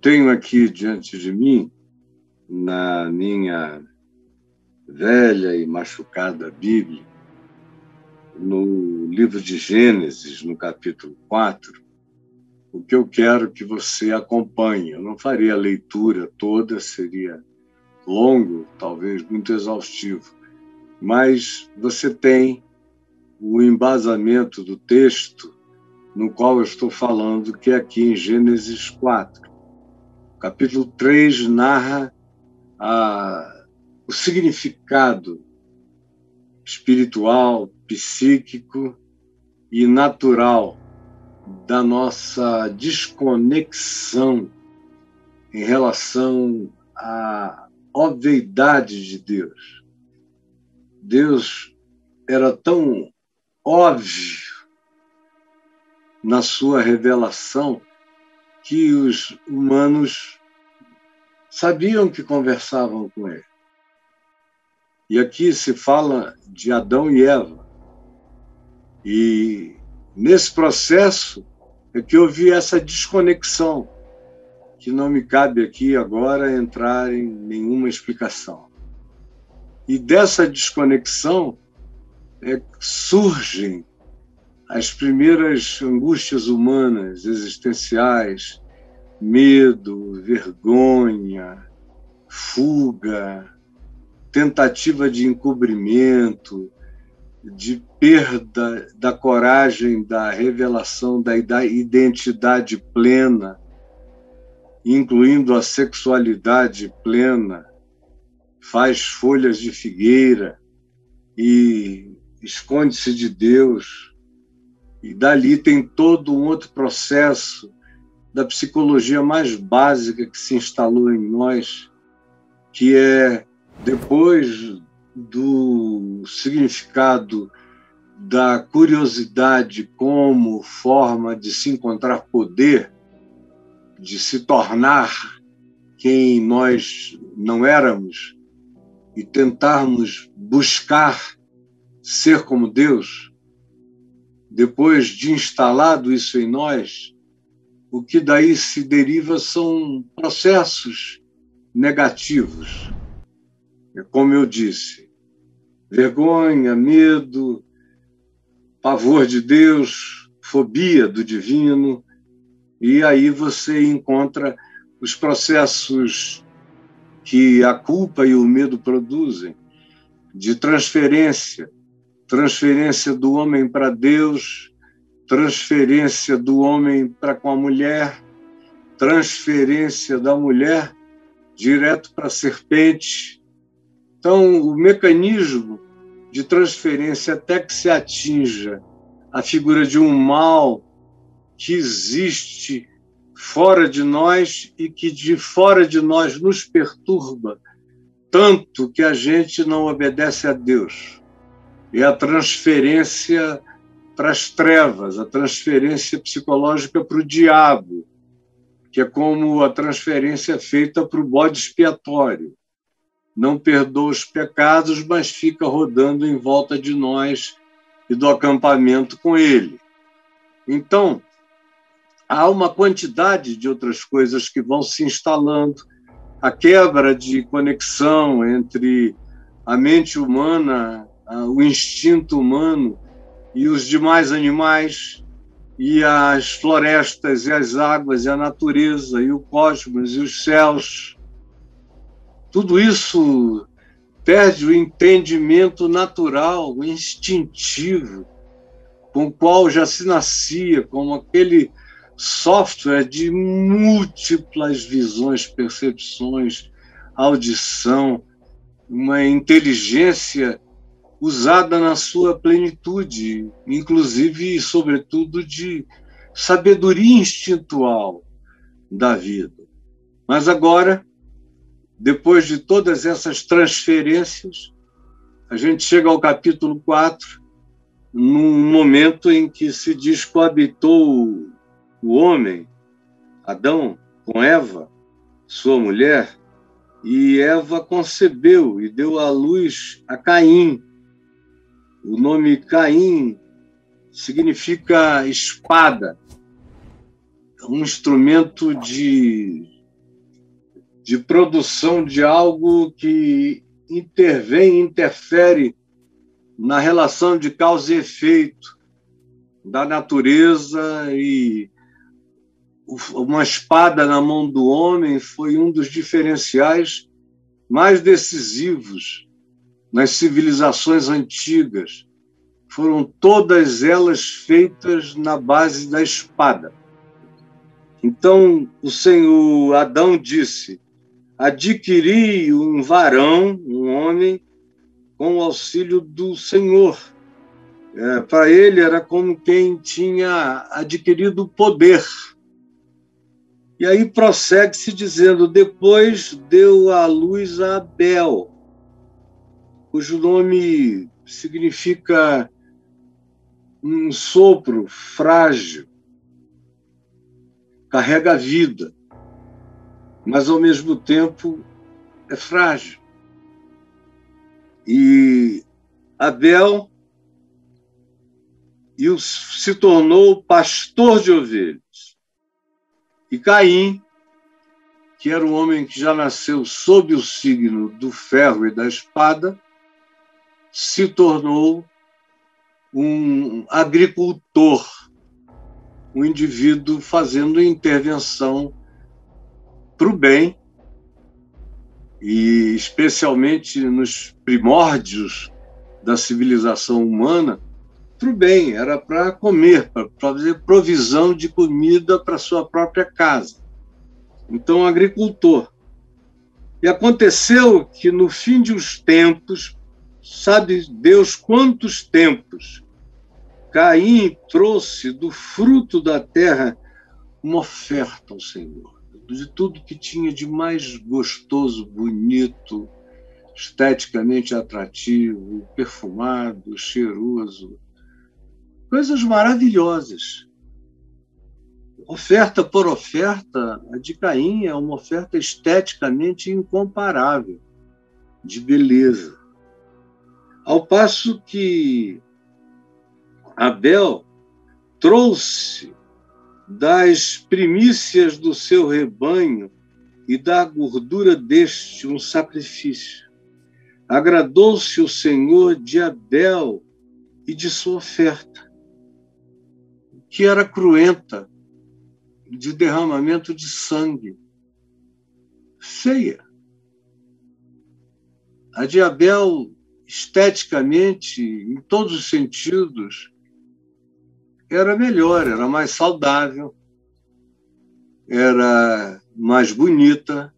tenho aqui diante de mim, na minha velha e machucada Bíblia, no livro de Gênesis, no capítulo 4, o que eu quero que você acompanhe. Eu não faria a leitura toda, seria longo, talvez muito exaustivo, mas você tem o embasamento do texto no qual eu estou falando, que é aqui em Gênesis 4. Capítulo 3 narra a, o significado espiritual, psíquico e natural da nossa desconexão em relação à obviedade de Deus. Deus era tão óbvio na sua revelação que os humanos sabiam que conversavam com ele. E aqui se fala de Adão e Eva. E nesse processo é que houve essa desconexão, que não me cabe aqui agora entrar em nenhuma explicação. E dessa desconexão é, surgem as primeiras angústias humanas, existenciais, medo, vergonha, fuga, tentativa de encobrimento, de perda da coragem da revelação da identidade plena, incluindo a sexualidade plena, faz folhas de figueira e esconde-se de Deus. E dali tem todo um outro processo da psicologia mais básica que se instalou em nós, que é depois do significado da curiosidade como forma de se encontrar poder, de se tornar quem nós não éramos e tentarmos buscar ser como Deus, depois de instalado isso em nós, o que daí se deriva são processos negativos. É como eu disse, vergonha, medo, pavor de Deus, fobia do divino, e aí você encontra os processos que a culpa e o medo produzem de transferência, transferência do homem para Deus, transferência do homem para com a mulher, transferência da mulher direto para a serpente, então, o mecanismo de transferência até que se atinja a figura de um mal que existe fora de nós e que de fora de nós nos perturba tanto que a gente não obedece a Deus. É a transferência para as trevas, a transferência psicológica para o diabo, que é como a transferência feita para o bode expiatório não perdoa os pecados, mas fica rodando em volta de nós e do acampamento com ele. Então, há uma quantidade de outras coisas que vão se instalando, a quebra de conexão entre a mente humana, o instinto humano e os demais animais, e as florestas, e as águas, e a natureza, e o cosmos, e os céus, tudo isso perde o entendimento natural, instintivo, com o qual já se nascia, como aquele software de múltiplas visões, percepções, audição, uma inteligência usada na sua plenitude, inclusive e sobretudo de sabedoria instintual da vida. Mas agora depois de todas essas transferências, a gente chega ao capítulo 4, num momento em que se diz coabitou o homem, Adão, com Eva, sua mulher, e Eva concebeu e deu à luz a Caim. O nome Caim significa espada, um instrumento de de produção de algo que intervém, interfere na relação de causa e efeito da natureza e uma espada na mão do homem foi um dos diferenciais mais decisivos nas civilizações antigas. Foram todas elas feitas na base da espada. Então, o Senhor Adão disse: Adquiri um varão, um homem, com o auxílio do Senhor. É, Para ele era como quem tinha adquirido poder. E aí prossegue-se dizendo: depois deu à luz a Abel, cujo nome significa um sopro frágil, carrega a vida, mas ao mesmo tempo é frágil. E Abel se tornou pastor de ovelhas. E Caim, que era um homem que já nasceu sob o signo do ferro e da espada, se tornou um agricultor, um indivíduo fazendo intervenção para o bem, e especialmente nos primórdios da civilização humana, para o bem, era para comer, para fazer provisão de comida para sua própria casa. Então, agricultor. E aconteceu que no fim de os tempos, sabe Deus quantos tempos, Caim trouxe do fruto da terra uma oferta ao Senhor, de tudo que tinha de mais gostoso, bonito, esteticamente atrativo, perfumado, cheiroso, coisas maravilhosas. Oferta por oferta, a de Caim é uma oferta esteticamente incomparável, de beleza. Ao passo que Abel trouxe das primícias do seu rebanho e da gordura deste um sacrifício. Agradou-se o Senhor de Abel e de sua oferta que era cruenta, de derramamento de sangue, feia. A de Abel, esteticamente, em todos os sentidos, era melhor, era mais saudável, era mais bonita,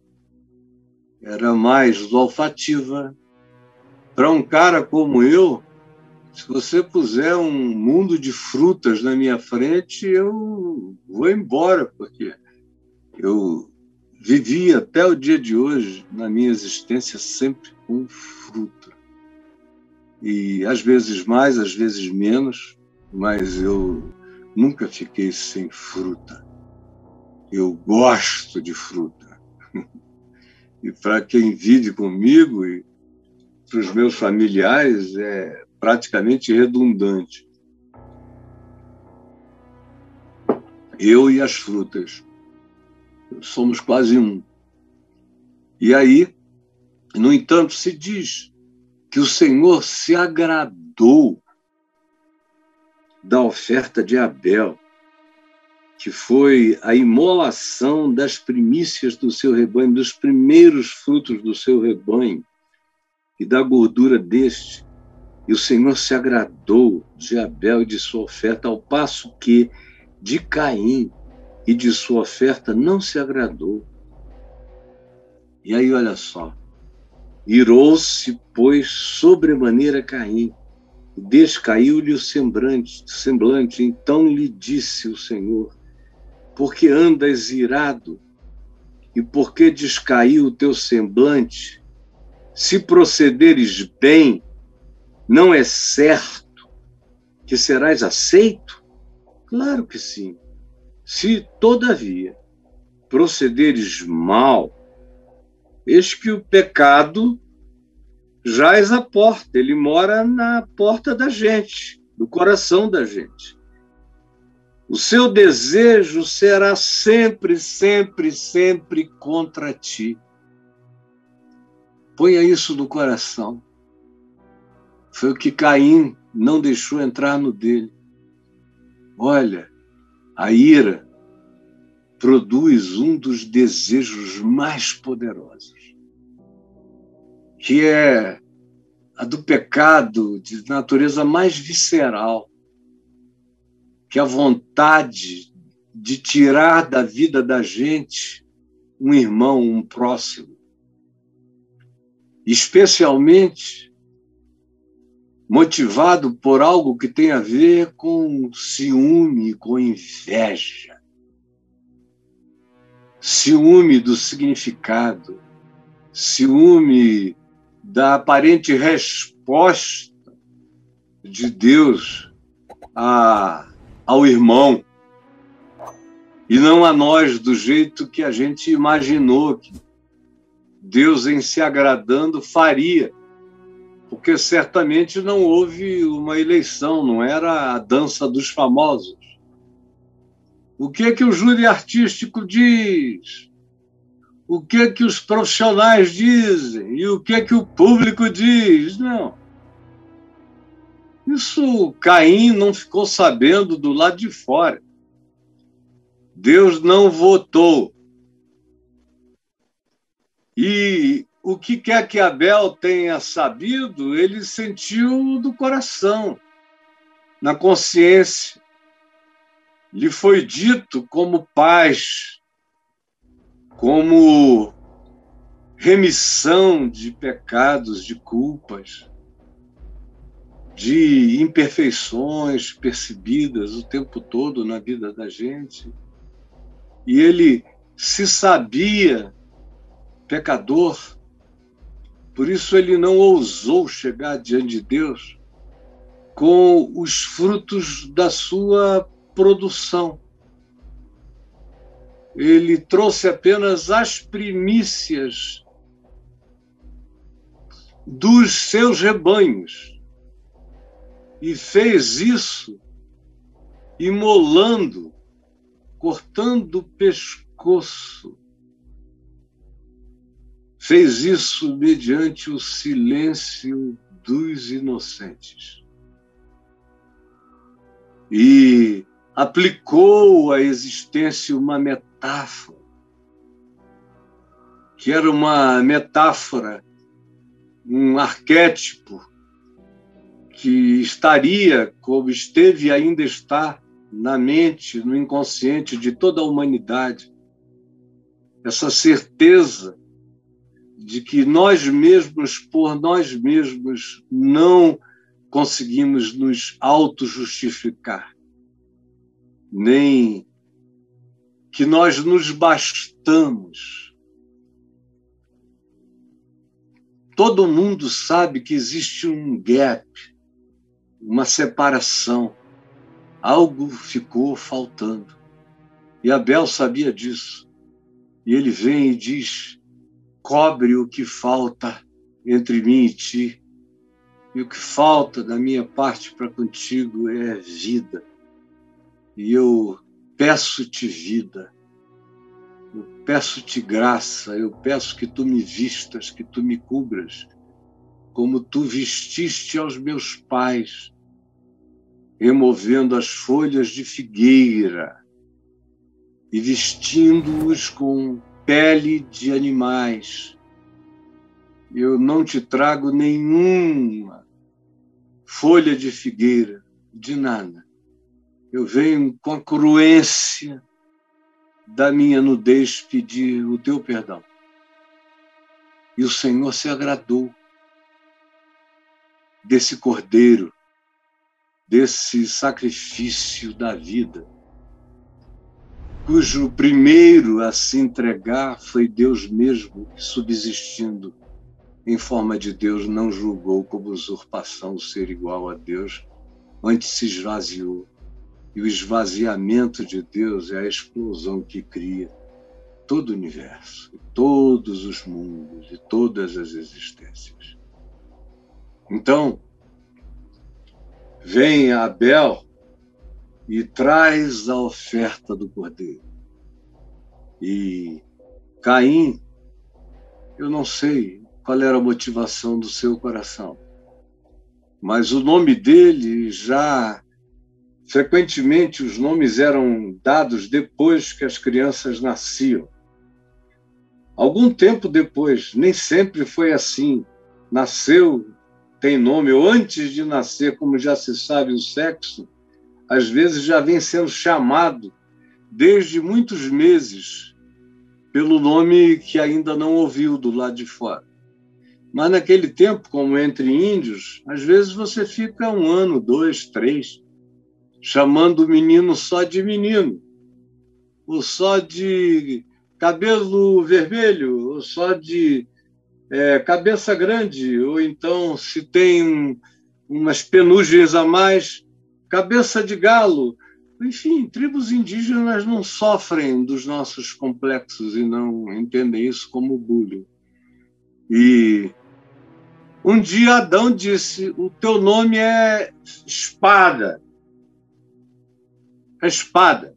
era mais olfativa. Para um cara como eu, se você puser um mundo de frutas na minha frente, eu vou embora, porque eu vivi até o dia de hoje, na minha existência, sempre com. E às vezes mais, às vezes menos, mas eu nunca fiquei sem fruta. Eu gosto de fruta. E para quem vive comigo e para os meus familiares, é praticamente redundante. Eu e as frutas. Somos quase um. E aí, no entanto, se diz que o Senhor se agradou da oferta de Abel, que foi a imolação das primícias do seu rebanho, dos primeiros frutos do seu rebanho e da gordura deste, e o Senhor se agradou de Abel e de sua oferta, ao passo que de Caim e de sua oferta não se agradou. E aí, olha só. Irou-se, pois, sobremaneira Caim, descaiu-lhe o semblante, semblante. Então lhe disse o Senhor: Porque andas irado, e porque descaiu o teu semblante? Se procederes bem, não é certo que serás aceito? Claro que sim. Se, todavia, procederes mal, eis que o pecado jaz à porta, ele mora na porta da gente, do coração da gente. O seu desejo será sempre, sempre, sempre contra ti. Ponha isso no coração. Foi o que Caim não deixou entrar no dele. Olha, a ira produz um dos desejos mais poderosos, que é a do pecado de natureza mais visceral, que é a vontade de tirar da vida da gente um irmão, um próximo. Especialmente motivado por algo que tem a ver com ciúme, com inveja. Ciúme do significado, ciúme da aparente resposta de Deus a, ao irmão e não a nós do jeito que a gente imaginou que Deus, em se agradando, faria. Porque certamente não houve uma eleição, não era a dança dos famosos. O que é que o júri artístico diz? o que que os profissionais dizem e o que que o público diz. Não. Isso Caim não ficou sabendo do lado de fora. Deus não votou. E o que quer que Abel tenha sabido, ele sentiu do coração, na consciência. Lhe foi dito como paz como remissão de pecados, de culpas, de imperfeições percebidas o tempo todo na vida da gente. E ele se sabia pecador, por isso ele não ousou chegar diante de Deus com os frutos da sua produção ele trouxe apenas as primícias dos seus rebanhos e fez isso imolando, cortando o pescoço. Fez isso mediante o silêncio dos inocentes. E aplicou à existência uma metáfora que era uma metáfora, um arquétipo que estaria, como esteve e ainda está, na mente, no inconsciente de toda a humanidade. Essa certeza de que nós mesmos, por nós mesmos, não conseguimos nos auto-justificar, nem que nós nos bastamos. Todo mundo sabe que existe um gap, uma separação. Algo ficou faltando. E Abel sabia disso. E ele vem e diz: cobre o que falta entre mim e ti. E o que falta da minha parte para contigo é vida. E eu peço-te vida, eu peço-te graça, eu peço que tu me vistas, que tu me cubras, como tu vestiste aos meus pais, removendo as folhas de figueira e vestindo-os com pele de animais. Eu não te trago nenhuma folha de figueira, de nada eu venho com a cruência da minha nudez pedir o teu perdão. E o Senhor se agradou desse cordeiro, desse sacrifício da vida, cujo primeiro a se entregar foi Deus mesmo, que subsistindo em forma de Deus, não julgou como usurpação ser igual a Deus, antes se esvaziou e o esvaziamento de Deus é a explosão que cria todo o universo, todos os mundos e todas as existências. Então, vem Abel e traz a oferta do cordeiro. E Caim, eu não sei, qual era a motivação do seu coração. Mas o nome dele já. Frequentemente, os nomes eram dados depois que as crianças nasciam. Algum tempo depois, nem sempre foi assim. Nasceu, tem nome, ou antes de nascer, como já se sabe o sexo, às vezes já vem sendo chamado desde muitos meses pelo nome que ainda não ouviu do lado de fora. Mas naquele tempo, como entre índios, às vezes você fica um ano, dois, três, chamando o menino só de menino, ou só de cabelo vermelho, ou só de é, cabeça grande, ou então, se tem um, umas penugens a mais, cabeça de galo. Enfim, tribos indígenas não sofrem dos nossos complexos e não entendem isso como bullying. E um dia Adão disse: O teu nome é espada. É espada.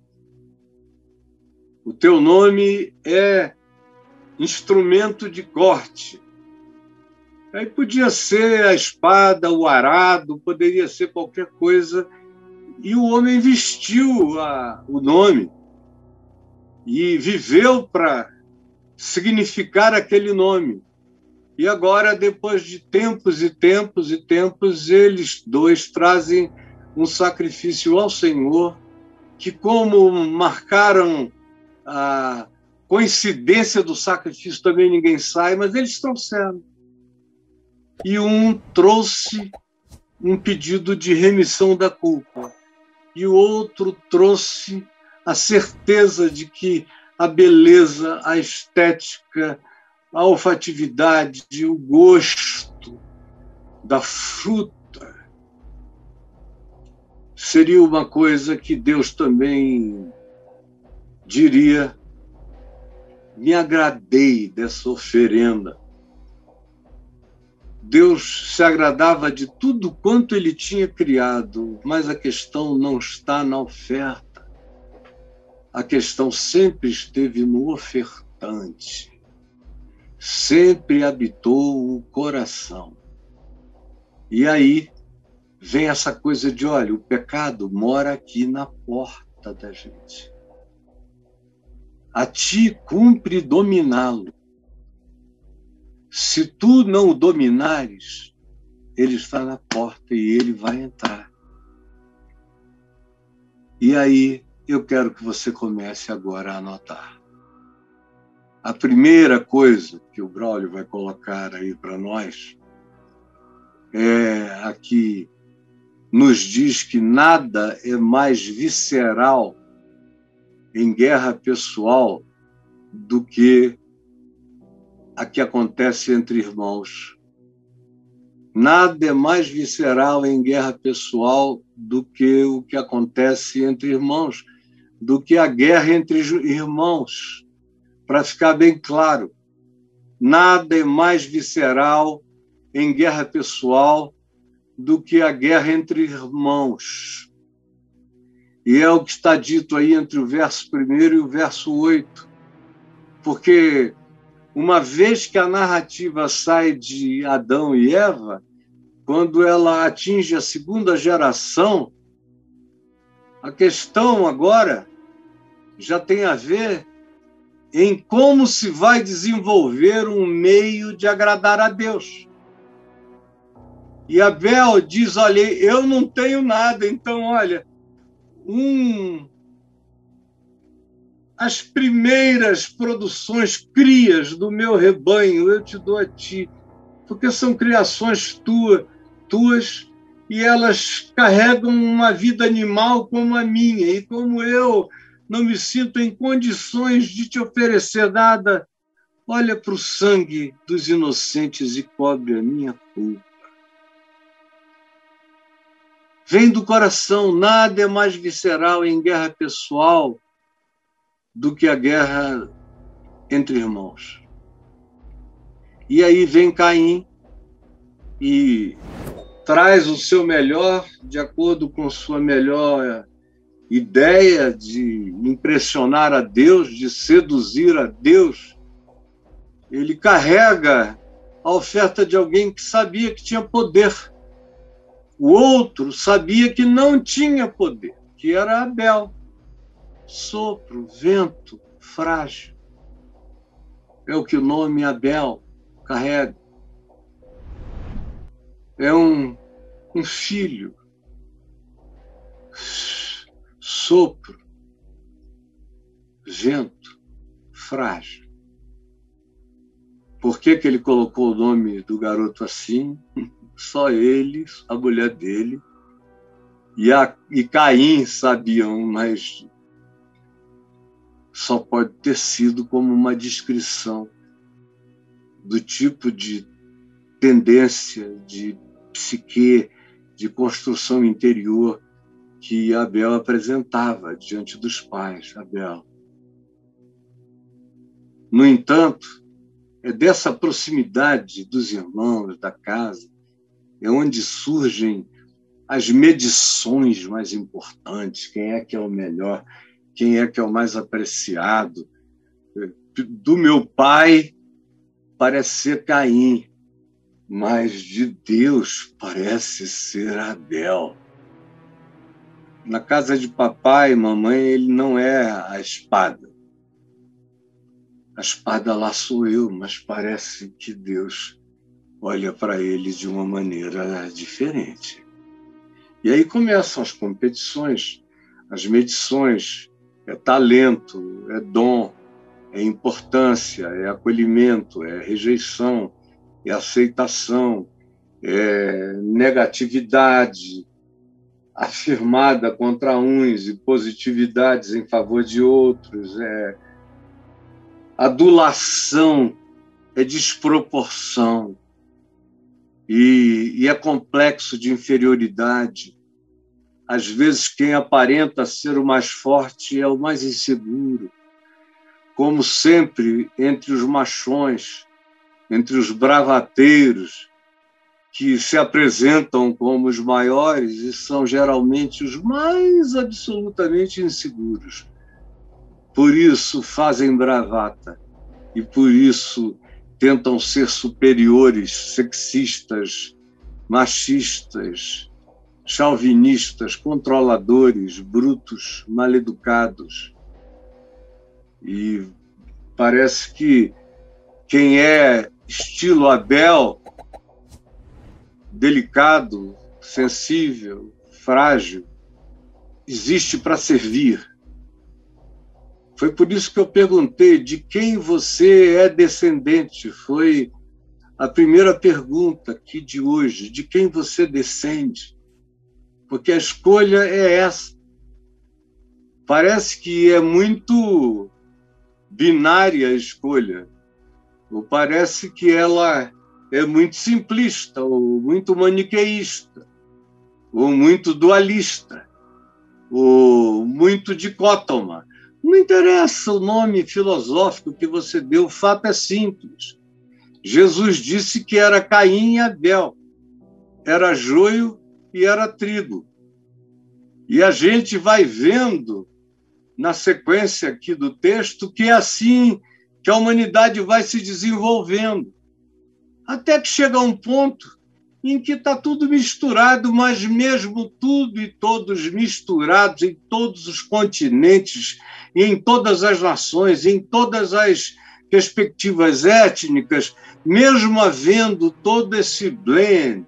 O teu nome é instrumento de corte. Aí podia ser a espada, o arado, poderia ser qualquer coisa. E o homem vestiu a, o nome e viveu para significar aquele nome. E agora, depois de tempos e tempos e tempos, eles dois trazem um sacrifício ao Senhor, que, como marcaram a coincidência do sacrifício, também ninguém sabe, mas eles trouxeram. E um trouxe um pedido de remissão da culpa, e o outro trouxe a certeza de que a beleza, a estética, a olfatividade, o gosto da fruta, seria uma coisa que Deus também diria: me agradei dessa oferenda. Deus se agradava de tudo quanto ele tinha criado, mas a questão não está na oferta. A questão sempre esteve no ofertante sempre habitou o coração. E aí vem essa coisa de: olha, o pecado mora aqui na porta da gente. A ti cumpre dominá-lo. Se tu não o dominares, ele está na porta e ele vai entrar. E aí eu quero que você comece agora a anotar. A primeira coisa que o Braulio vai colocar aí para nós é a que nos diz que nada é mais visceral em guerra pessoal do que a que acontece entre irmãos. Nada é mais visceral em guerra pessoal do que o que acontece entre irmãos, do que a guerra entre irmãos para ficar bem claro, nada é mais visceral em guerra pessoal do que a guerra entre irmãos. E é o que está dito aí entre o verso 1 e o verso 8. Porque uma vez que a narrativa sai de Adão e Eva, quando ela atinge a segunda geração, a questão agora já tem a ver em como se vai desenvolver um meio de agradar a Deus. E Abel diz: Olha, eu não tenho nada, então, olha, um, as primeiras produções, crias do meu rebanho, eu te dou a ti, porque são criações tua, tuas e elas carregam uma vida animal como a minha, e como eu não me sinto em condições de te oferecer nada. Olha para o sangue dos inocentes e cobre a minha culpa. Vem do coração, nada é mais visceral em guerra pessoal do que a guerra entre irmãos. E aí vem Caim e traz o seu melhor de acordo com sua melhor ideia de impressionar a Deus, de seduzir a Deus, ele carrega a oferta de alguém que sabia que tinha poder. O outro sabia que não tinha poder, que era Abel. Sopro, vento, frágil. É o que o nome Abel carrega. É um, um filho. Sopro, vento, frágil. Por que, que ele colocou o nome do garoto assim? Só ele, a mulher dele e, a, e Caim sabiam, mas só pode ter sido como uma descrição do tipo de tendência, de psique, de construção interior que Abel apresentava diante dos pais, Abel. No entanto, é dessa proximidade dos irmãos, da casa, é onde surgem as medições mais importantes, quem é que é o melhor, quem é que é o mais apreciado. Do meu pai parece ser Caim, mas de Deus parece ser Abel. Na casa de papai e mamãe, ele não é a espada. A espada lá sou eu, mas parece que Deus olha para ele de uma maneira diferente. E aí começam as competições, as medições, é talento, é dom, é importância, é acolhimento, é rejeição, é aceitação, é negatividade afirmada contra uns e positividades em favor de outros, é adulação, é desproporção, e, e é complexo de inferioridade. Às vezes, quem aparenta ser o mais forte é o mais inseguro. Como sempre, entre os machões, entre os bravateiros, que se apresentam como os maiores e são geralmente os mais absolutamente inseguros. Por isso fazem bravata e por isso tentam ser superiores, sexistas, machistas, chauvinistas, controladores, brutos, maleducados. E parece que quem é estilo Abel, delicado, sensível, frágil, existe para servir foi por isso que eu perguntei de quem você é descendente. Foi a primeira pergunta aqui de hoje, de quem você descende. Porque a escolha é essa. Parece que é muito binária a escolha, ou parece que ela é muito simplista, ou muito maniqueísta, ou muito dualista, ou muito dicótoma. Não interessa o nome filosófico que você deu, o fato é simples. Jesus disse que era Caim e Abel, era joio e era trigo. E a gente vai vendo na sequência aqui do texto que é assim que a humanidade vai se desenvolvendo, até que chega um ponto em que está tudo misturado, mas mesmo tudo e todos misturados em todos os continentes, em todas as nações, em todas as perspectivas étnicas, mesmo havendo todo esse blend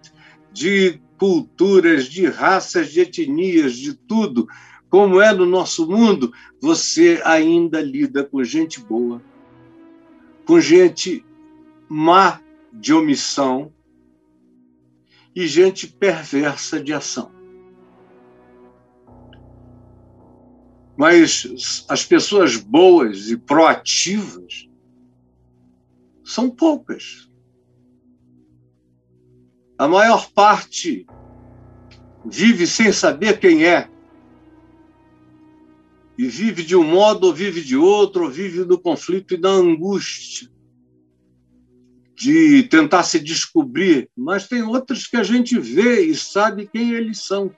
de culturas, de raças, de etnias, de tudo, como é no nosso mundo, você ainda lida com gente boa, com gente má de omissão, e gente perversa de ação. Mas as pessoas boas e proativas são poucas. A maior parte vive sem saber quem é. E vive de um modo ou vive de outro, ou vive no conflito e na angústia de tentar se descobrir, mas tem outros que a gente vê e sabe quem eles são.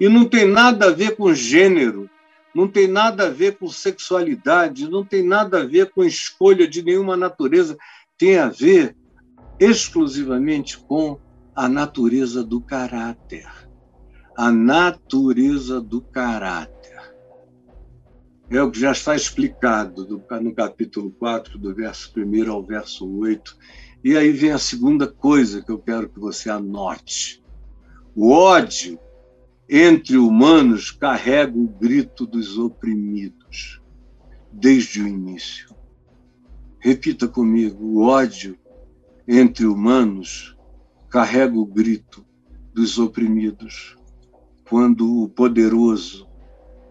E não tem nada a ver com gênero, não tem nada a ver com sexualidade, não tem nada a ver com escolha de nenhuma natureza, tem a ver exclusivamente com a natureza do caráter. A natureza do caráter. É o que já está explicado no capítulo 4, do verso 1 ao verso 8. E aí vem a segunda coisa que eu quero que você anote. O ódio entre humanos carrega o grito dos oprimidos, desde o início. Repita comigo: o ódio entre humanos carrega o grito dos oprimidos, quando o poderoso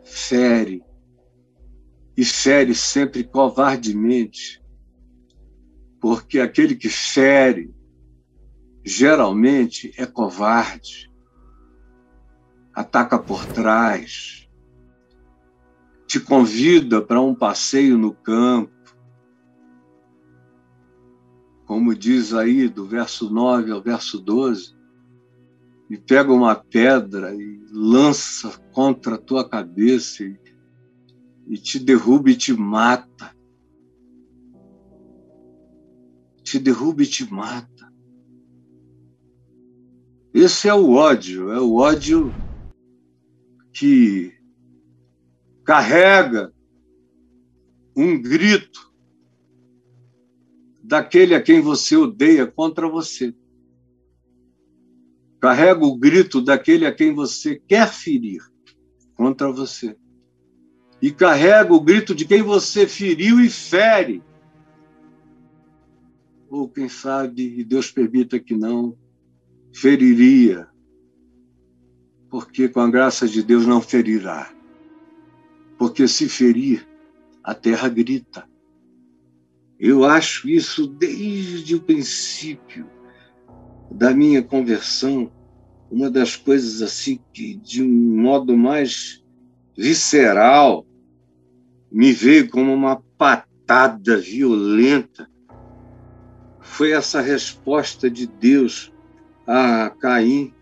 fere, e fere sempre covardemente, porque aquele que fere geralmente é covarde, ataca por trás, te convida para um passeio no campo, como diz aí do verso 9 ao verso 12, e pega uma pedra e lança contra a tua cabeça e, e te derruba e te mata. Te derruba e te mata. Esse é o ódio, é o ódio que carrega um grito daquele a quem você odeia contra você. Carrega o grito daquele a quem você quer ferir contra você. E carrega o grito de quem você feriu e fere. Ou quem sabe, e Deus permita que não, feriria. Porque com a graça de Deus não ferirá. Porque se ferir, a terra grita. Eu acho isso desde o princípio da minha conversão, uma das coisas assim que, de um modo mais visceral, me veio como uma patada violenta. Foi essa resposta de Deus a Caim.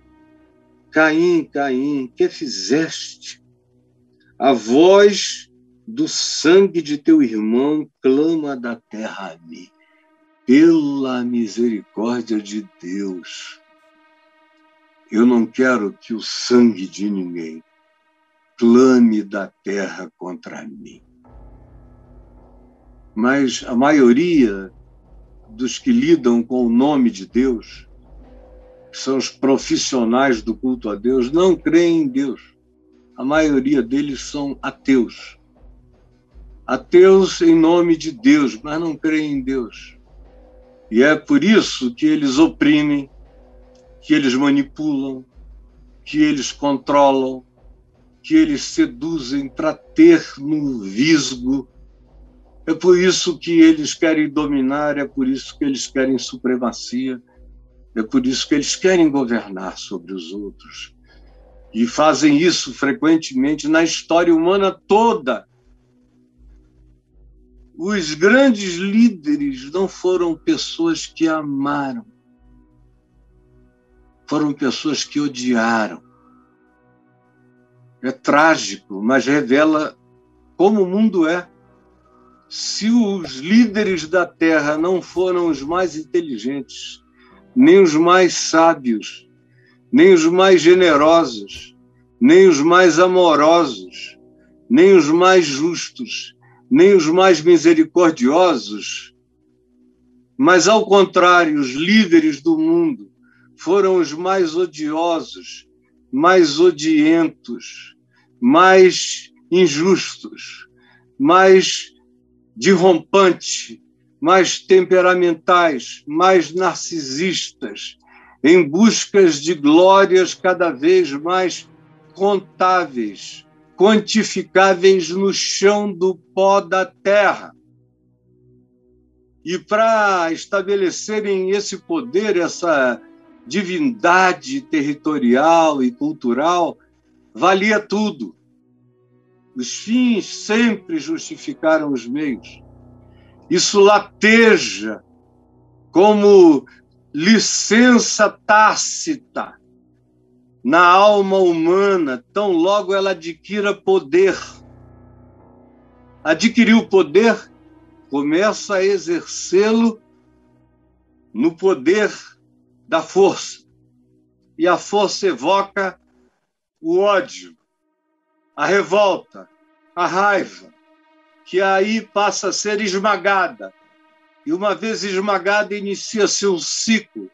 Caim, Caim, que fizeste? A voz do sangue de teu irmão clama da terra a mim. Pela misericórdia de Deus, eu não quero que o sangue de ninguém clame da terra contra mim. Mas a maioria dos que lidam com o nome de Deus, que são os profissionais do culto a Deus, não creem em Deus. A maioria deles são ateus ateus em nome de Deus, mas não creem em Deus. E é por isso que eles oprimem, que eles manipulam, que eles controlam, que eles seduzem para ter no visgo. É por isso que eles querem dominar, é por isso que eles querem supremacia, é por isso que eles querem governar sobre os outros. E fazem isso frequentemente na história humana toda os grandes líderes não foram pessoas que amaram, foram pessoas que odiaram. É trágico, mas revela como o mundo é. Se os líderes da terra não foram os mais inteligentes, nem os mais sábios, nem os mais generosos, nem os mais amorosos, nem os mais justos, nem os mais misericordiosos, mas, ao contrário, os líderes do mundo foram os mais odiosos, mais odientos, mais injustos, mais derrompantes, mais temperamentais, mais narcisistas, em buscas de glórias cada vez mais contáveis, quantificáveis no chão do pó da terra. E para estabelecerem esse poder, essa divindade territorial e cultural, valia tudo. Os fins sempre justificaram os meios. Isso lateja como licença tácita na alma humana, tão logo ela adquira poder. Adquiriu poder, começa a exercê-lo no poder da força. E a força evoca o ódio, a revolta, a raiva, que aí passa a ser esmagada. E uma vez esmagada, inicia-se um ciclo,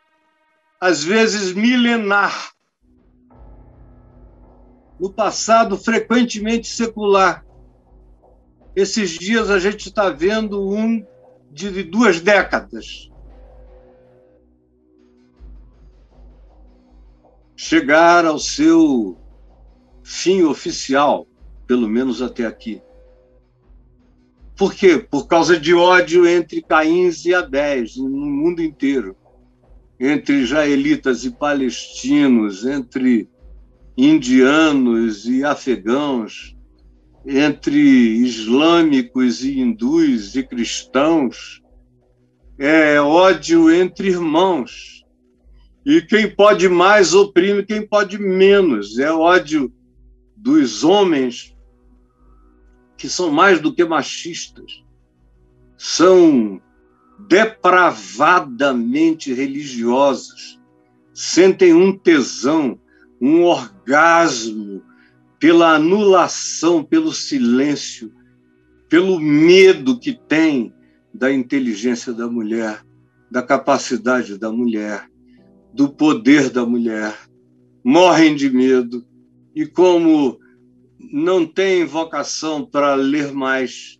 às vezes milenar, no passado frequentemente secular. Esses dias a gente está vendo um de duas décadas. Chegar ao seu fim oficial, pelo menos até aqui. Por quê? Por causa de ódio entre Caíns e Abéis no mundo inteiro, entre israelitas e palestinos, entre indianos e afegãos, entre islâmicos e hindus e cristãos, é ódio entre irmãos. E quem pode mais oprime quem pode menos. É ódio dos homens que são mais do que machistas. São depravadamente religiosos. Sentem um tesão um orgasmo pela anulação, pelo silêncio, pelo medo que tem da inteligência da mulher, da capacidade da mulher, do poder da mulher. Morrem de medo e, como não têm vocação para ler mais,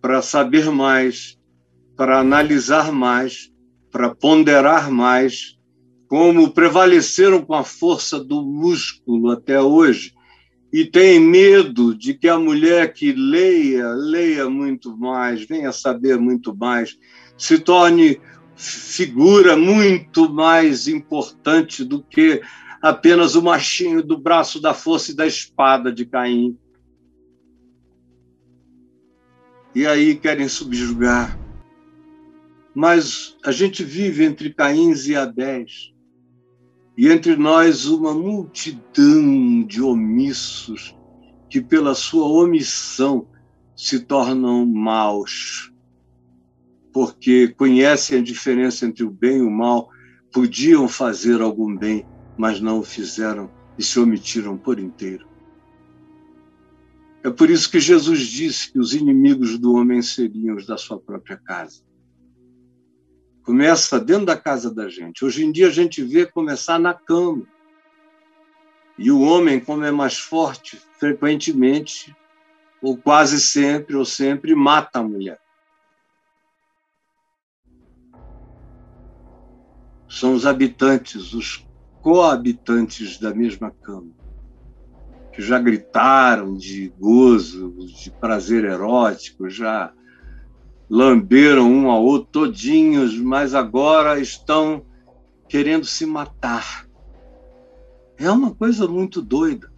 para saber mais, para analisar mais, para ponderar mais, como prevaleceram com a força do músculo até hoje, e têm medo de que a mulher que leia, leia muito mais, venha saber muito mais, se torne figura muito mais importante do que apenas o machinho do braço da força e da espada de Caim. E aí querem subjugar. Mas a gente vive entre Caíns e Abéis e entre nós uma multidão de omissos que, pela sua omissão, se tornam maus, porque conhecem a diferença entre o bem e o mal, podiam fazer algum bem, mas não o fizeram e se omitiram por inteiro. É por isso que Jesus disse que os inimigos do homem seriam os da sua própria casa. Começa dentro da casa da gente. Hoje em dia a gente vê começar na cama. E o homem, como é mais forte, frequentemente, ou quase sempre, ou sempre, mata a mulher. São os habitantes, os coabitantes da mesma cama, que já gritaram de gozo, de prazer erótico, já lamberam um ao outro todinhos, mas agora estão querendo se matar. É uma coisa muito doida,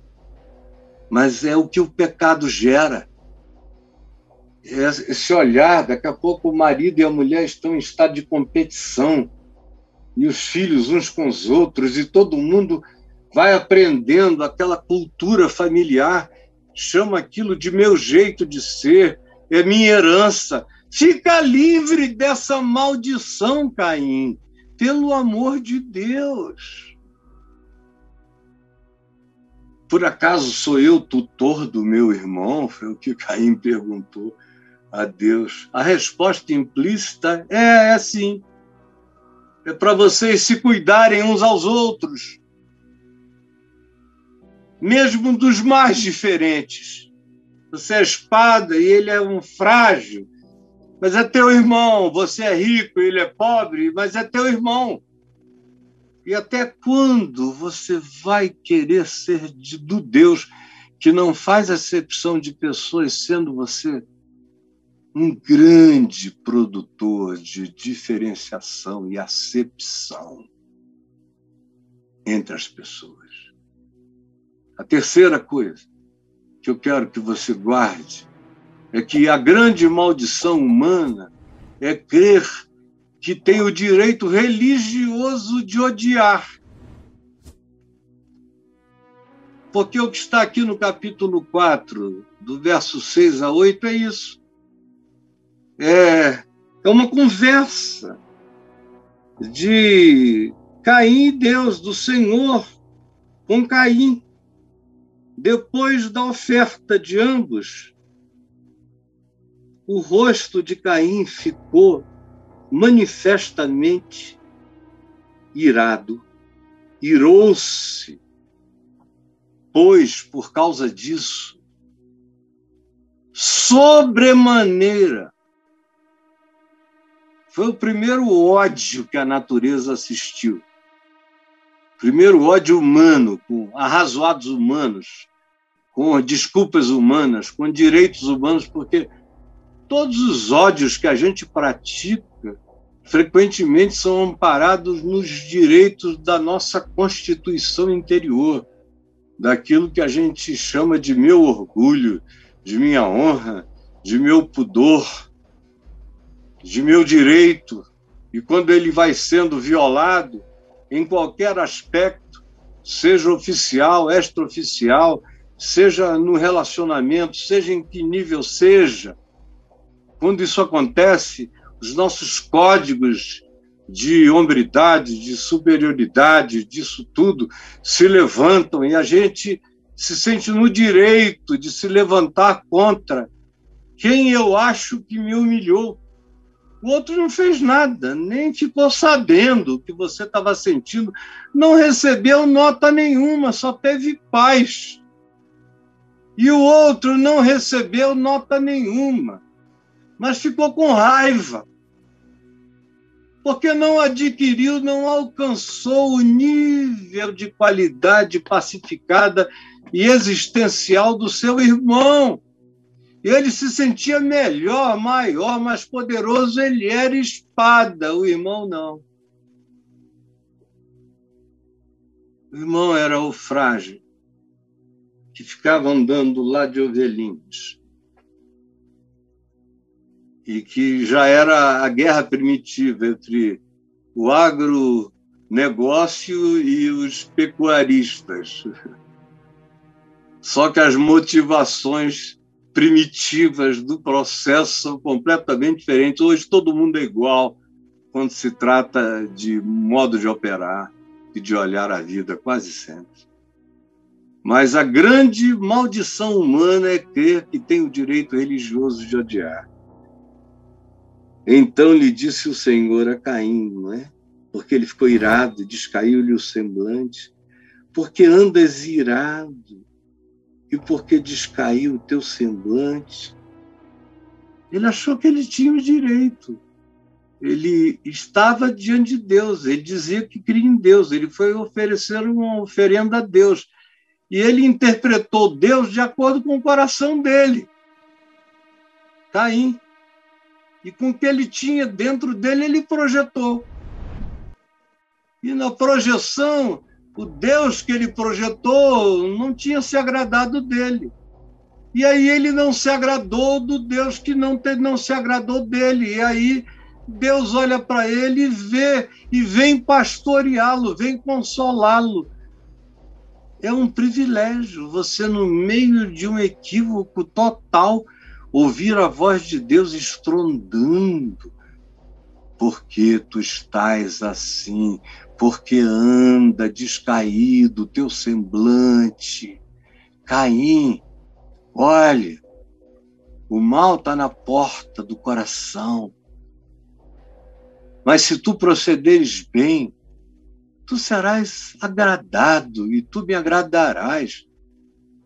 mas é o que o pecado gera. Esse olhar, daqui a pouco o marido e a mulher estão em estado de competição, e os filhos uns com os outros, e todo mundo vai aprendendo aquela cultura familiar, chama aquilo de meu jeito de ser, é minha herança, Fica livre dessa maldição, Caim, pelo amor de Deus. Por acaso sou eu tutor do meu irmão? Foi o que Caim perguntou a Deus. A resposta implícita é, é sim. É para vocês se cuidarem uns aos outros, mesmo dos mais diferentes. Você é espada e ele é um frágil mas é teu irmão. Você é rico, ele é pobre, mas é teu irmão. E até quando você vai querer ser de, do Deus que não faz acepção de pessoas, sendo você um grande produtor de diferenciação e acepção entre as pessoas? A terceira coisa que eu quero que você guarde é que a grande maldição humana é crer que tem o direito religioso de odiar. Porque o que está aqui no capítulo 4, do verso 6 a 8, é isso. É, é uma conversa. de Caim e Deus, do Senhor com Caim. Depois da oferta de ambos, o rosto de Caim ficou manifestamente irado, irou-se, pois por causa disso, sobremaneira, foi o primeiro ódio que a natureza assistiu. Primeiro ódio humano, com arrazoados humanos, com desculpas humanas, com direitos humanos, porque todos os ódios que a gente pratica frequentemente são amparados nos direitos da nossa constituição interior, daquilo que a gente chama de meu orgulho, de minha honra, de meu pudor, de meu direito. E quando ele vai sendo violado, em qualquer aspecto, seja oficial, extraoficial, seja no relacionamento, seja em que nível seja, quando isso acontece, os nossos códigos de hombridade, de superioridade, disso tudo, se levantam e a gente se sente no direito de se levantar contra quem eu acho que me humilhou. O outro não fez nada, nem ficou sabendo o que você estava sentindo, não recebeu nota nenhuma, só teve paz. E o outro não recebeu nota nenhuma mas ficou com raiva, porque não adquiriu, não alcançou o nível de qualidade pacificada e existencial do seu irmão. Ele se sentia melhor, maior, mais poderoso, ele era espada, o irmão não. O irmão era o frágil, que ficava andando lá de ovelhinhos e que já era a guerra primitiva entre o agronegócio e os pecuaristas. Só que as motivações primitivas do processo são completamente diferentes. Hoje todo mundo é igual quando se trata de modo de operar e de olhar a vida, quase sempre. Mas a grande maldição humana é crer que tem o direito religioso de odiar. Então lhe disse o Senhor a Caim, não é? Porque ele ficou irado, descaiu-lhe o semblante. Porque andas irado e porque descaiu o teu semblante. Ele achou que ele tinha o direito. Ele estava diante de Deus, ele dizia que cria em Deus, ele foi oferecer uma oferenda a Deus. E ele interpretou Deus de acordo com o coração dele. Caim e com o que ele tinha dentro dele, ele projetou. E na projeção, o Deus que ele projetou não tinha se agradado dele. E aí ele não se agradou do Deus que não, te, não se agradou dele. E aí Deus olha para ele e vê, e vem pastoreá-lo, vem consolá-lo. É um privilégio você, no meio de um equívoco total, ouvir a voz de Deus estrondando. Porque tu estás assim, porque anda descaído o teu semblante. Caim, olhe, o mal está na porta do coração. Mas se tu procederes bem, tu serás agradado e tu me agradarás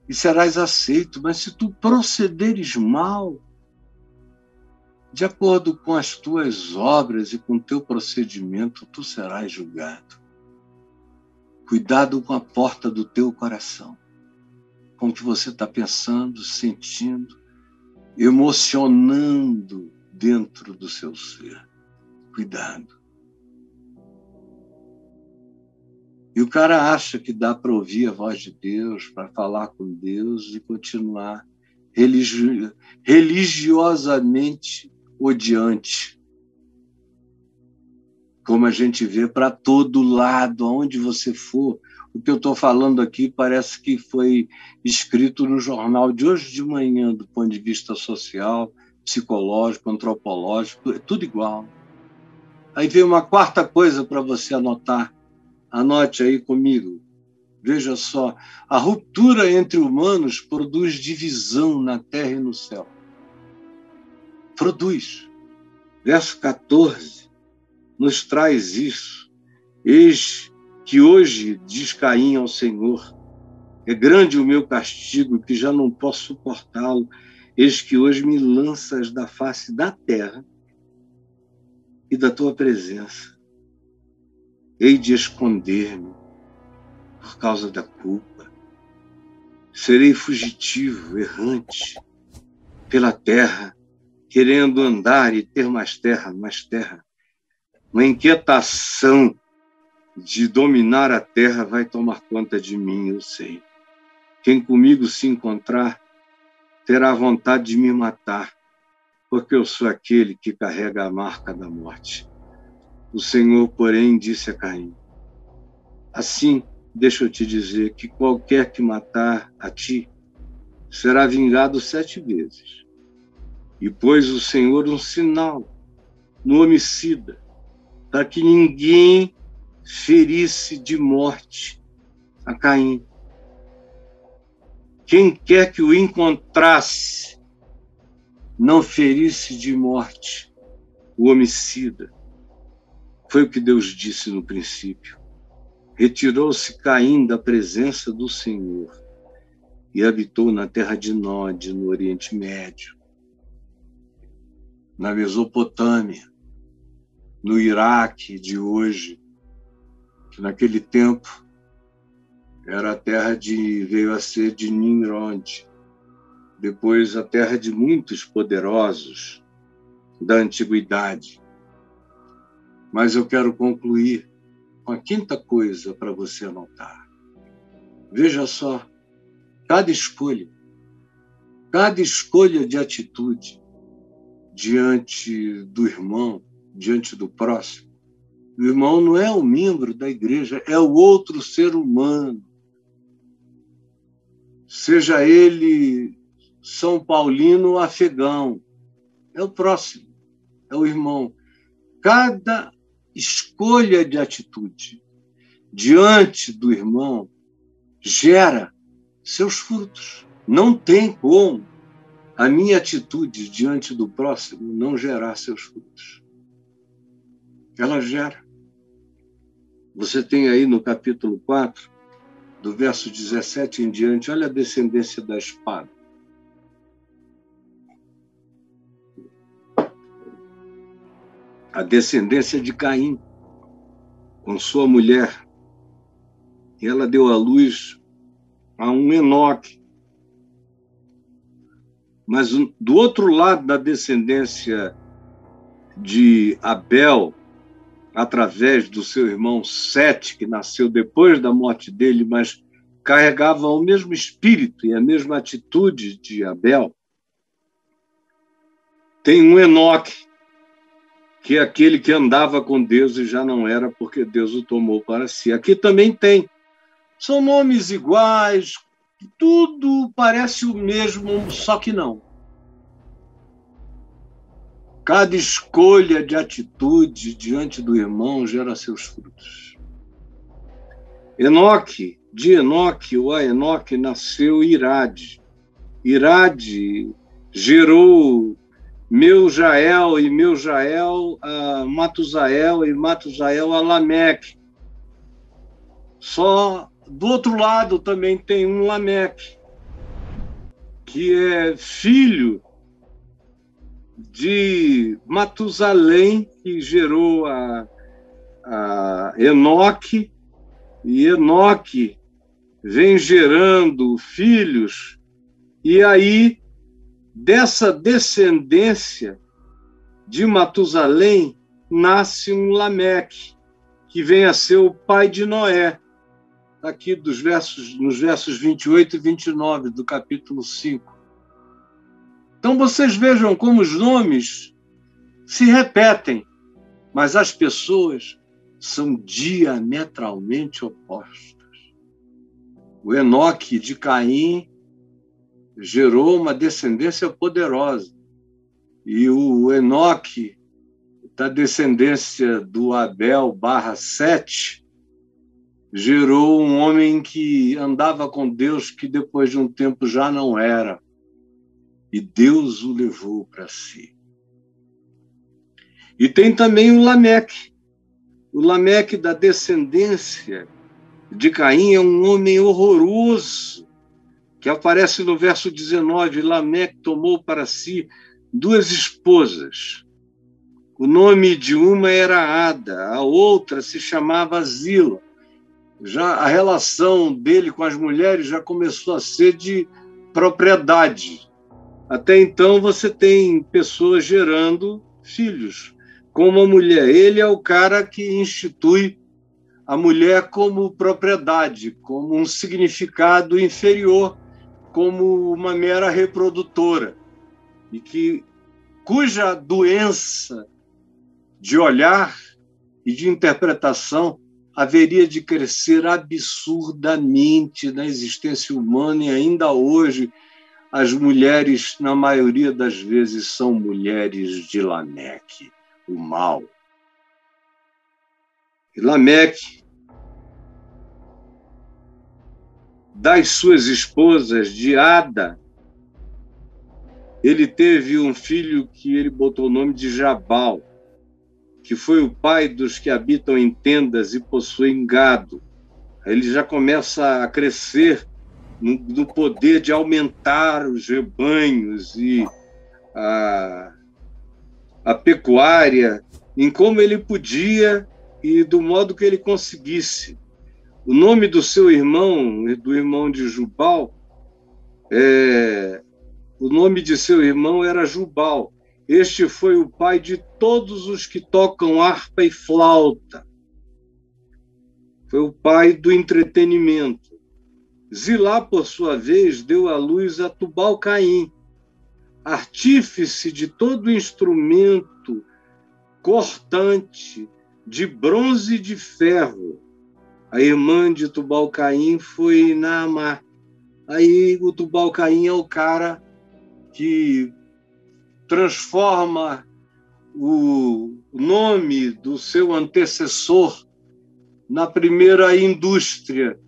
e serás aceito. Mas se tu procederes mal, de acordo com as tuas obras e com teu procedimento, tu serás julgado. Cuidado com a porta do teu coração, com o que você está pensando, sentindo, emocionando dentro do seu ser. Cuidado. E o cara acha que dá para ouvir a voz de Deus, para falar com Deus e continuar religi religiosamente odiante. Como a gente vê para todo lado, aonde você for. O que eu estou falando aqui parece que foi escrito no jornal de hoje de manhã, do ponto de vista social, psicológico, antropológico, é tudo igual. Aí vem uma quarta coisa para você anotar. Anote aí comigo. Veja só, a ruptura entre humanos produz divisão na terra e no céu. Produz. Verso 14 nos traz isso. Eis que hoje diz Caim ao Senhor: É grande o meu castigo, que já não posso suportá-lo. Eis que hoje me lanças da face da terra e da tua presença. Hei de esconder-me por causa da culpa. Serei fugitivo, errante pela terra, querendo andar e ter mais terra, mais terra. Uma inquietação de dominar a terra vai tomar conta de mim, eu sei. Quem comigo se encontrar terá vontade de me matar, porque eu sou aquele que carrega a marca da morte. O Senhor, porém, disse a Caim: Assim, deixa eu te dizer que qualquer que matar a ti será vingado sete vezes. E pôs o Senhor um sinal no homicida, para que ninguém ferisse de morte a Caim. Quem quer que o encontrasse não ferisse de morte o homicida. Foi o que Deus disse no princípio. Retirou-se Caim da presença do Senhor e habitou na terra de Nod, no Oriente Médio, na Mesopotâmia, no Iraque de hoje, que naquele tempo era a terra de veio a ser de Nimrod, depois a terra de muitos poderosos da antiguidade. Mas eu quero concluir com a quinta coisa para você anotar. Veja só, cada escolha, cada escolha de atitude diante do irmão, diante do próximo, o irmão não é o membro da igreja, é o outro ser humano. Seja ele São Paulino ou afegão, é o próximo, é o irmão. Cada escolha de atitude diante do irmão gera seus frutos. Não tem como a minha atitude diante do próximo não gerar seus frutos. Ela gera. Você tem aí no capítulo 4, do verso 17 em diante, olha a descendência da espada. A descendência de Caim, com sua mulher. E ela deu à luz a um Enoque. Mas do outro lado da descendência de Abel, através do seu irmão Sete, que nasceu depois da morte dele, mas carregava o mesmo espírito e a mesma atitude de Abel. Tem um Enoque, que é aquele que andava com Deus e já não era porque Deus o tomou para si. Aqui também tem. São nomes iguais, tudo parece o mesmo, só que não. Cada escolha de atitude diante do irmão gera seus frutos. Enoque, de Enoque, o Enoque nasceu Irade. Irade gerou meu Jael e meu Jael a Matusael e Matusael a Lameque. Só do outro lado também tem um Lameque, que é filho de Matusalém, que gerou a, a Enoque, e Enoque vem gerando filhos, e aí, dessa descendência de Matusalém, nasce um Lameque, que vem a ser o pai de Noé, aqui dos versos, nos versos 28 e 29 do capítulo 5. Então vocês vejam como os nomes se repetem, mas as pessoas são diametralmente opostas. O Enoque de Caim gerou uma descendência poderosa. E o Enoque da descendência do Abel barra Sete gerou um homem que andava com Deus que depois de um tempo já não era. E Deus o levou para si. E tem também o Lameque. O Lameque da descendência de Caim é um homem horroroso, que aparece no verso 19. Lameque tomou para si duas esposas. O nome de uma era Ada, a outra se chamava Zila. Já a relação dele com as mulheres já começou a ser de propriedade. Até então você tem pessoas gerando filhos com uma mulher. Ele é o cara que institui a mulher como propriedade, como um significado inferior, como uma mera reprodutora, e que cuja doença de olhar e de interpretação haveria de crescer absurdamente na existência humana e ainda hoje as mulheres, na maioria das vezes, são mulheres de Lameque, o mal. E Lameque, das suas esposas, de Ada, ele teve um filho que ele botou o nome de Jabal, que foi o pai dos que habitam em tendas e possuem gado. Ele já começa a crescer no, no poder de aumentar os rebanhos e a, a pecuária, em como ele podia e do modo que ele conseguisse. O nome do seu irmão, do irmão de Jubal, é, o nome de seu irmão era Jubal. Este foi o pai de todos os que tocam harpa e flauta. Foi o pai do entretenimento. Zilá, por sua vez, deu à luz a Tubal-Caim, artífice de todo instrumento cortante de bronze e de ferro. A irmã de Tubal-Caim foi Naamá. Aí o Tubal-Caim é o cara que transforma o nome do seu antecessor na primeira indústria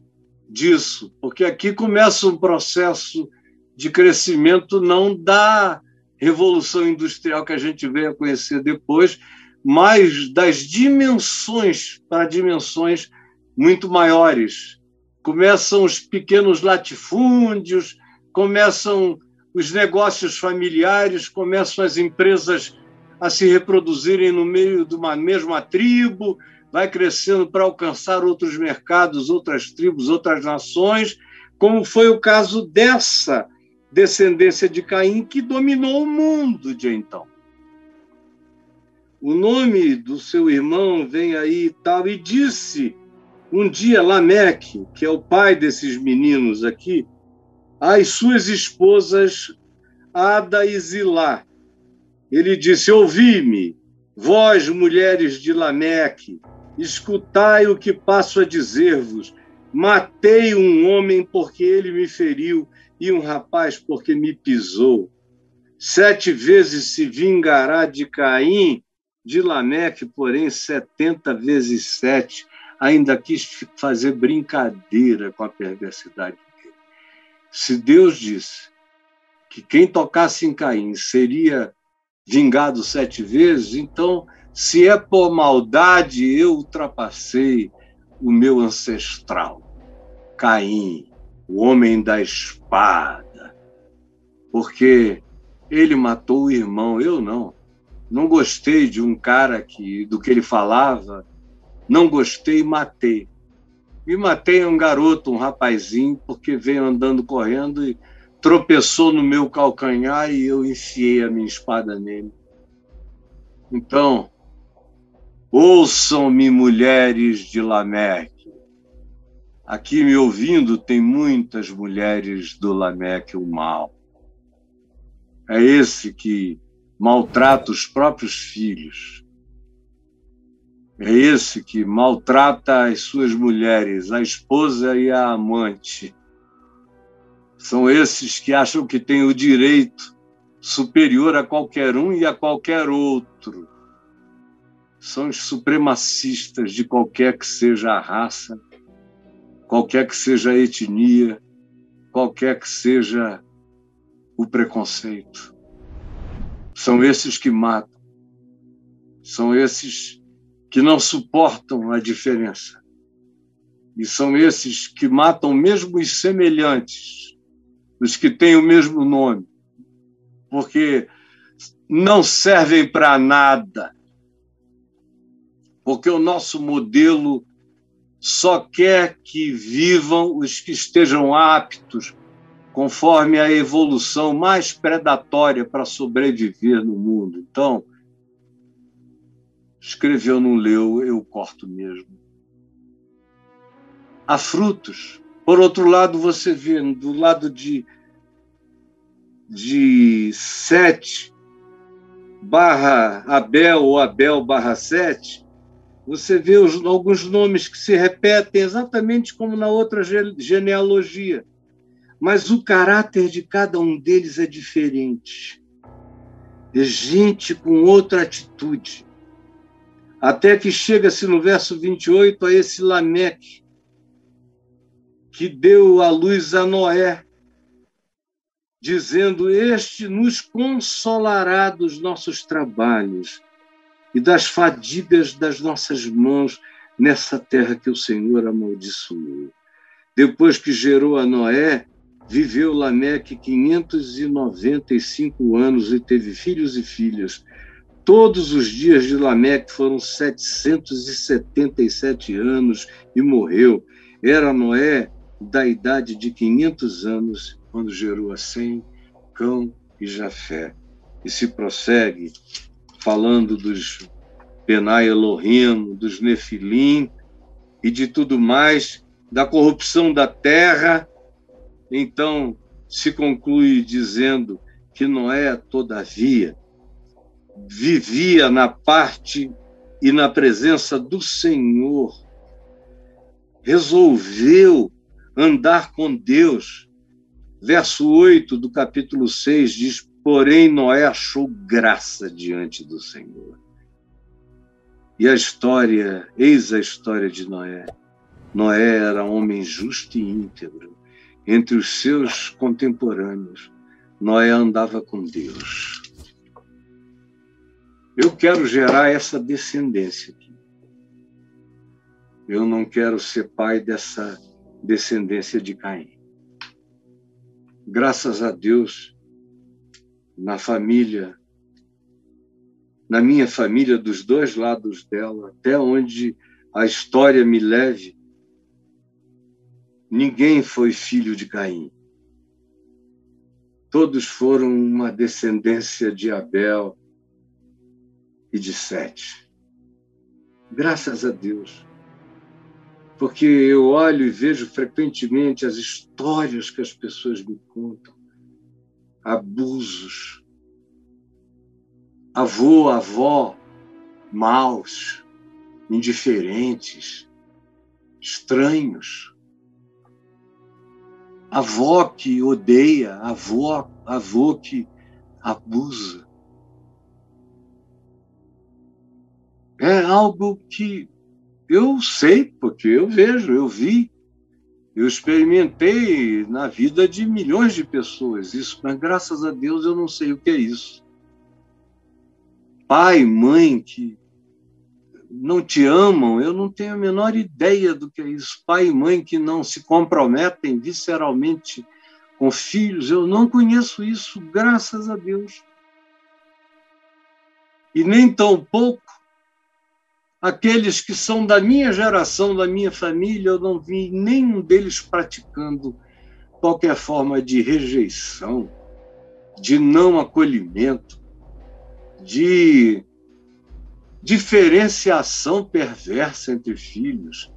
disso, porque aqui começa um processo de crescimento não da revolução industrial que a gente veio a conhecer depois, mas das dimensões para dimensões muito maiores. Começam os pequenos latifúndios, começam os negócios familiares, começam as empresas a se reproduzirem no meio de uma mesma tribo, vai crescendo para alcançar outros mercados, outras tribos, outras nações, como foi o caso dessa descendência de Caim que dominou o mundo de então. O nome do seu irmão vem aí e tal, e disse um dia Lameque, que é o pai desses meninos aqui, às suas esposas Ada e Zilá. Ele disse: Ouvi-me, vós, mulheres de Lameque, escutai o que passo a dizer-vos. Matei um homem porque ele me feriu e um rapaz porque me pisou. Sete vezes se vingará de Caim, de Lameque, porém, setenta vezes sete. Ainda quis fazer brincadeira com a perversidade se Deus disse que quem tocasse em Caim seria vingado sete vezes, então, se é por maldade, eu ultrapassei o meu ancestral, Caim, o homem da espada, porque ele matou o irmão, eu não. Não gostei de um cara que do que ele falava, não gostei e matei. Me matei um garoto, um rapazinho, porque veio andando correndo e tropeçou no meu calcanhar e eu enfiei a minha espada nele. Então, ouçam-me, mulheres de Lameque. Aqui me ouvindo tem muitas mulheres do Lameque, o mal. É esse que maltrata os próprios filhos, é esse que maltrata as suas mulheres, a esposa e a amante. São esses que acham que têm o direito superior a qualquer um e a qualquer outro. são os supremacistas de qualquer que seja a raça, qualquer que seja a etnia, qualquer que seja o preconceito. São esses que matam, são esses que não suportam a diferença. E são esses que matam mesmo os semelhantes, os que têm o mesmo nome, porque não servem para nada porque o nosso modelo só quer que vivam os que estejam aptos, conforme a evolução mais predatória para sobreviver no mundo. Então, escreveu, não leu, eu corto mesmo. Há frutos. Por outro lado, você vê do lado de, de 7 barra Abel ou Abel barra 7, você vê os, alguns nomes que se repetem exatamente como na outra genealogia, mas o caráter de cada um deles é diferente. É gente com outra atitude. Até que chega-se no verso 28 a esse Lameque, que deu a luz a Noé, dizendo: Este nos consolará dos nossos trabalhos e das fadigas das nossas mãos nessa terra que o Senhor amaldiçoou. Depois que gerou a Noé, viveu Lameque 595 anos e teve filhos e filhas. Todos os dias de Lameque foram 777 anos e morreu. Era Noé da idade de 500 anos quando gerou a Sem, Cão e Jafé. E se prossegue falando dos Benai Elohim, dos Nefilim e de tudo mais, da corrupção da terra. Então, se conclui dizendo que Noé, todavia, vivia na parte e na presença do Senhor, resolveu andar com Deus. Verso 8 do capítulo 6 diz: Porém, Noé achou graça diante do Senhor. E a história, eis a história de Noé. Noé era homem justo e íntegro. Entre os seus contemporâneos, Noé andava com Deus. Eu quero gerar essa descendência aqui. Eu não quero ser pai dessa descendência de Caim. Graças a Deus, na família, na minha família, dos dois lados dela, até onde a história me leve, ninguém foi filho de Caim. Todos foram uma descendência de Abel e de Sete. Graças a Deus. Porque eu olho e vejo frequentemente as histórias que as pessoas me contam abusos, avô, avó maus, indiferentes, estranhos. Avó que odeia, avó, avô que abusa. É algo que eu sei, porque eu vejo, eu vi, eu experimentei na vida de milhões de pessoas isso, mas graças a Deus eu não sei o que é isso. Pai, mãe que não te amam, eu não tenho a menor ideia do que é isso. Pai e mãe que não se comprometem visceralmente com filhos, eu não conheço isso, graças a Deus. E nem tão pouco aqueles que são da minha geração, da minha família, eu não vi nenhum deles praticando qualquer forma de rejeição, de não acolhimento, de diferenciação perversa entre filhos.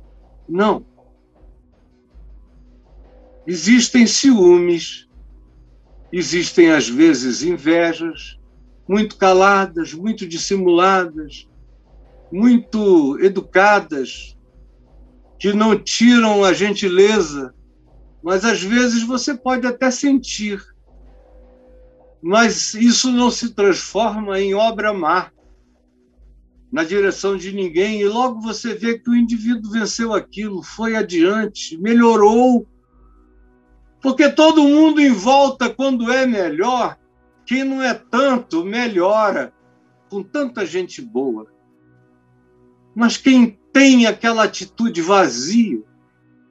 Não. Existem ciúmes, existem às vezes invejas, muito caladas, muito dissimuladas, muito educadas, que não tiram a gentileza, mas às vezes você pode até sentir. Mas isso não se transforma em obra má. na direção de ninguém, e logo você vê que o indivíduo venceu aquilo, foi adiante, melhorou. Porque todo mundo em volta, quando é melhor, quem não é tanto, melhora, com tanta gente boa. Mas quem tem aquela atitude vazia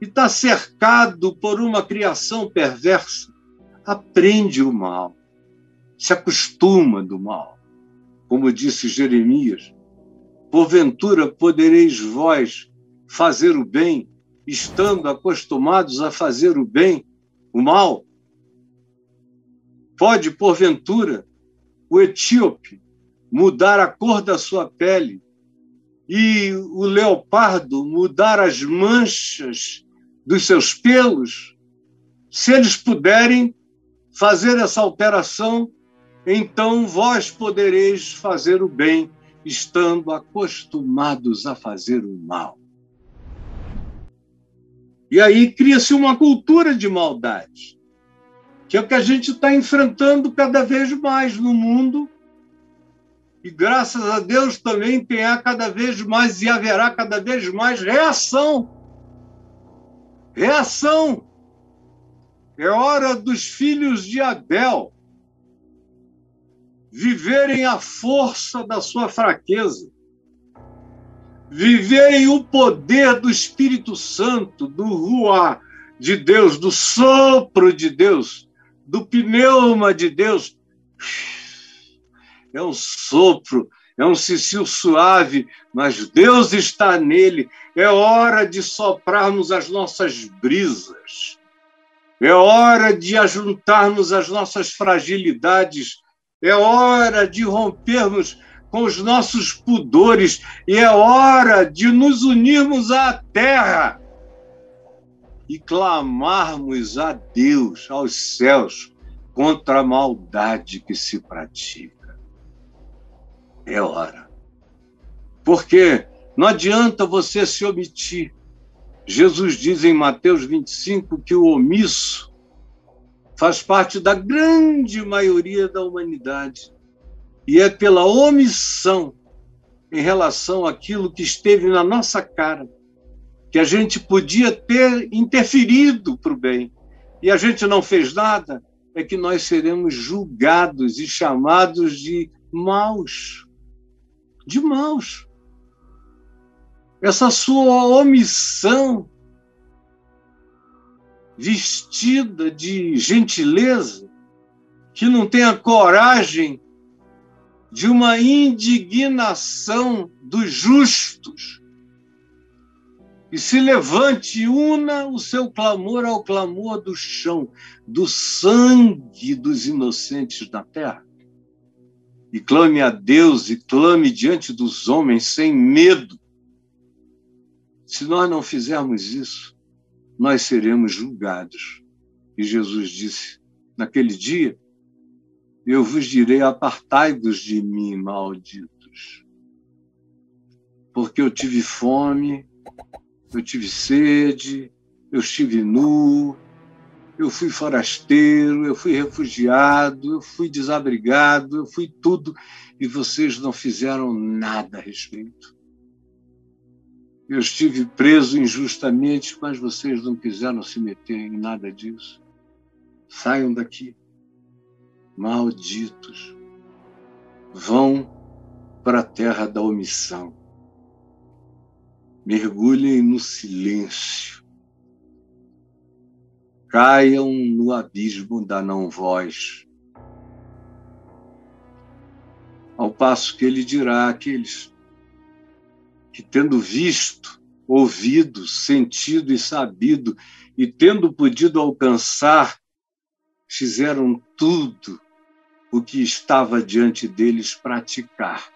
e está cercado por uma criação perversa, aprende o mal, se acostuma do mal. Como disse Jeremias, Porventura podereis vós fazer o bem, estando acostumados a fazer o bem, o mal? Pode, porventura, o etíope mudar a cor da sua pele e o leopardo mudar as manchas dos seus pelos? Se eles puderem fazer essa alteração, então vós podereis fazer o bem estando acostumados a fazer o mal. E aí cria-se uma cultura de maldade, que é o que a gente está enfrentando cada vez mais no mundo. E graças a Deus também tem cada vez mais e haverá cada vez mais reação. Reação. É hora dos filhos de Abel viverem a força da sua fraqueza, viverem o poder do Espírito Santo, do Ruá de Deus, do sopro de Deus, do pneuma de Deus. É um sopro, é um cicil suave, mas Deus está nele. É hora de soprarmos as nossas brisas. É hora de ajuntarmos as nossas fragilidades é hora de rompermos com os nossos pudores e é hora de nos unirmos à terra e clamarmos a Deus, aos céus, contra a maldade que se pratica. É hora. Porque não adianta você se omitir. Jesus diz em Mateus 25 que o omisso faz parte da grande maioria da humanidade. E é pela omissão em relação àquilo que esteve na nossa cara, que a gente podia ter interferido para o bem, e a gente não fez nada, é que nós seremos julgados e chamados de maus. De maus. Essa sua omissão vestida de gentileza, que não tem a coragem de uma indignação dos justos, e se levante e una o seu clamor ao clamor do chão, do sangue dos inocentes da terra. E clame a Deus e clame diante dos homens sem medo. Se nós não fizermos isso, nós seremos julgados. E Jesus disse: Naquele dia, eu vos direi: apartai-vos de mim, malditos. Porque eu tive fome, eu tive sede, eu estive nu, eu fui forasteiro, eu fui refugiado, eu fui desabrigado, eu fui tudo, e vocês não fizeram nada a respeito. Eu estive preso injustamente, mas vocês não quiseram se meter em nada disso. Saiam daqui. Malditos. Vão para a terra da omissão. Mergulhem no silêncio. Caiam no abismo da não-voz. Ao passo que ele dirá àqueles que, tendo visto, ouvido, sentido e sabido, e tendo podido alcançar, fizeram tudo o que estava diante deles praticar.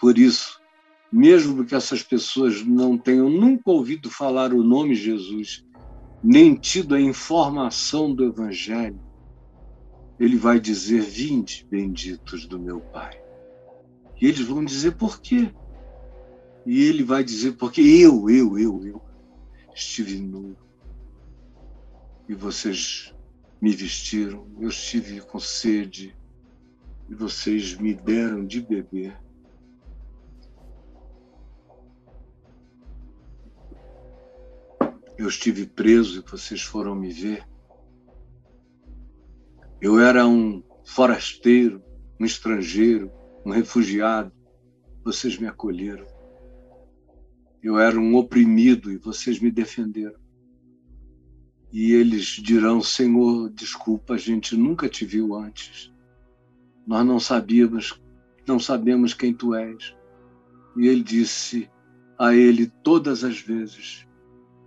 Por isso, mesmo que essas pessoas não tenham nunca ouvido falar o nome Jesus, nem tido a informação do Evangelho, ele vai dizer: Vinde, benditos do meu Pai. E eles vão dizer por quê. E ele vai dizer porque eu, eu, eu, eu estive nu. E vocês me vestiram, eu estive com sede e vocês me deram de beber. Eu estive preso e vocês foram me ver. Eu era um forasteiro, um estrangeiro, um refugiado. Vocês me acolheram. Eu era um oprimido e vocês me defenderam. E eles dirão: Senhor, desculpa, a gente nunca te viu antes. Nós não sabíamos, não sabemos quem tu és. E ele disse a ele todas as vezes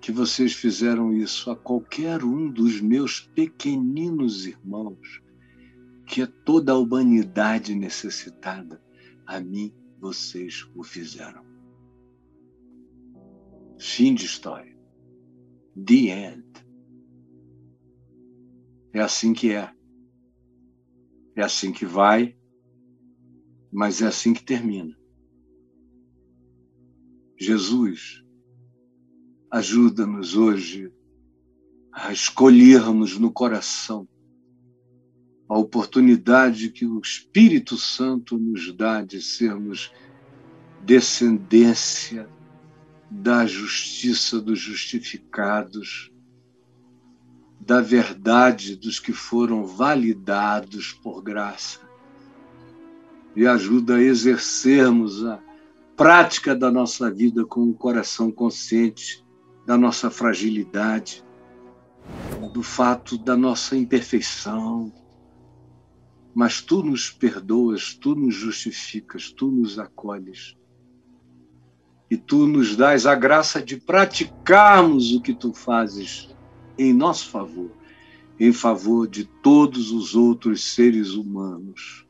que vocês fizeram isso a qualquer um dos meus pequeninos irmãos, que é toda a humanidade necessitada, a mim vocês o fizeram. Fim de história. The end. É assim que é. É assim que vai, mas é assim que termina. Jesus, ajuda-nos hoje a escolhermos no coração a oportunidade que o Espírito Santo nos dá de sermos descendência da justiça dos justificados, da verdade dos que foram validados por graça, e ajuda a exercermos a prática da nossa vida com o coração consciente da nossa fragilidade, do fato da nossa imperfeição. Mas tu nos perdoas, tu nos justificas, tu nos acolhes. E tu nos dás a graça de praticarmos o que tu fazes em nosso favor, em favor de todos os outros seres humanos.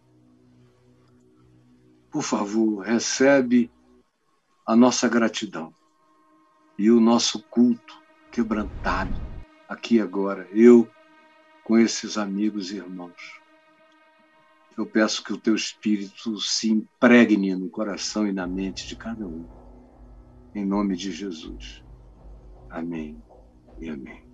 Por favor, recebe a nossa gratidão e o nosso culto quebrantado aqui agora, eu com esses amigos e irmãos. Eu peço que o teu espírito se impregne no coração e na mente de cada um. Em nome de Jesus. Amém e amém.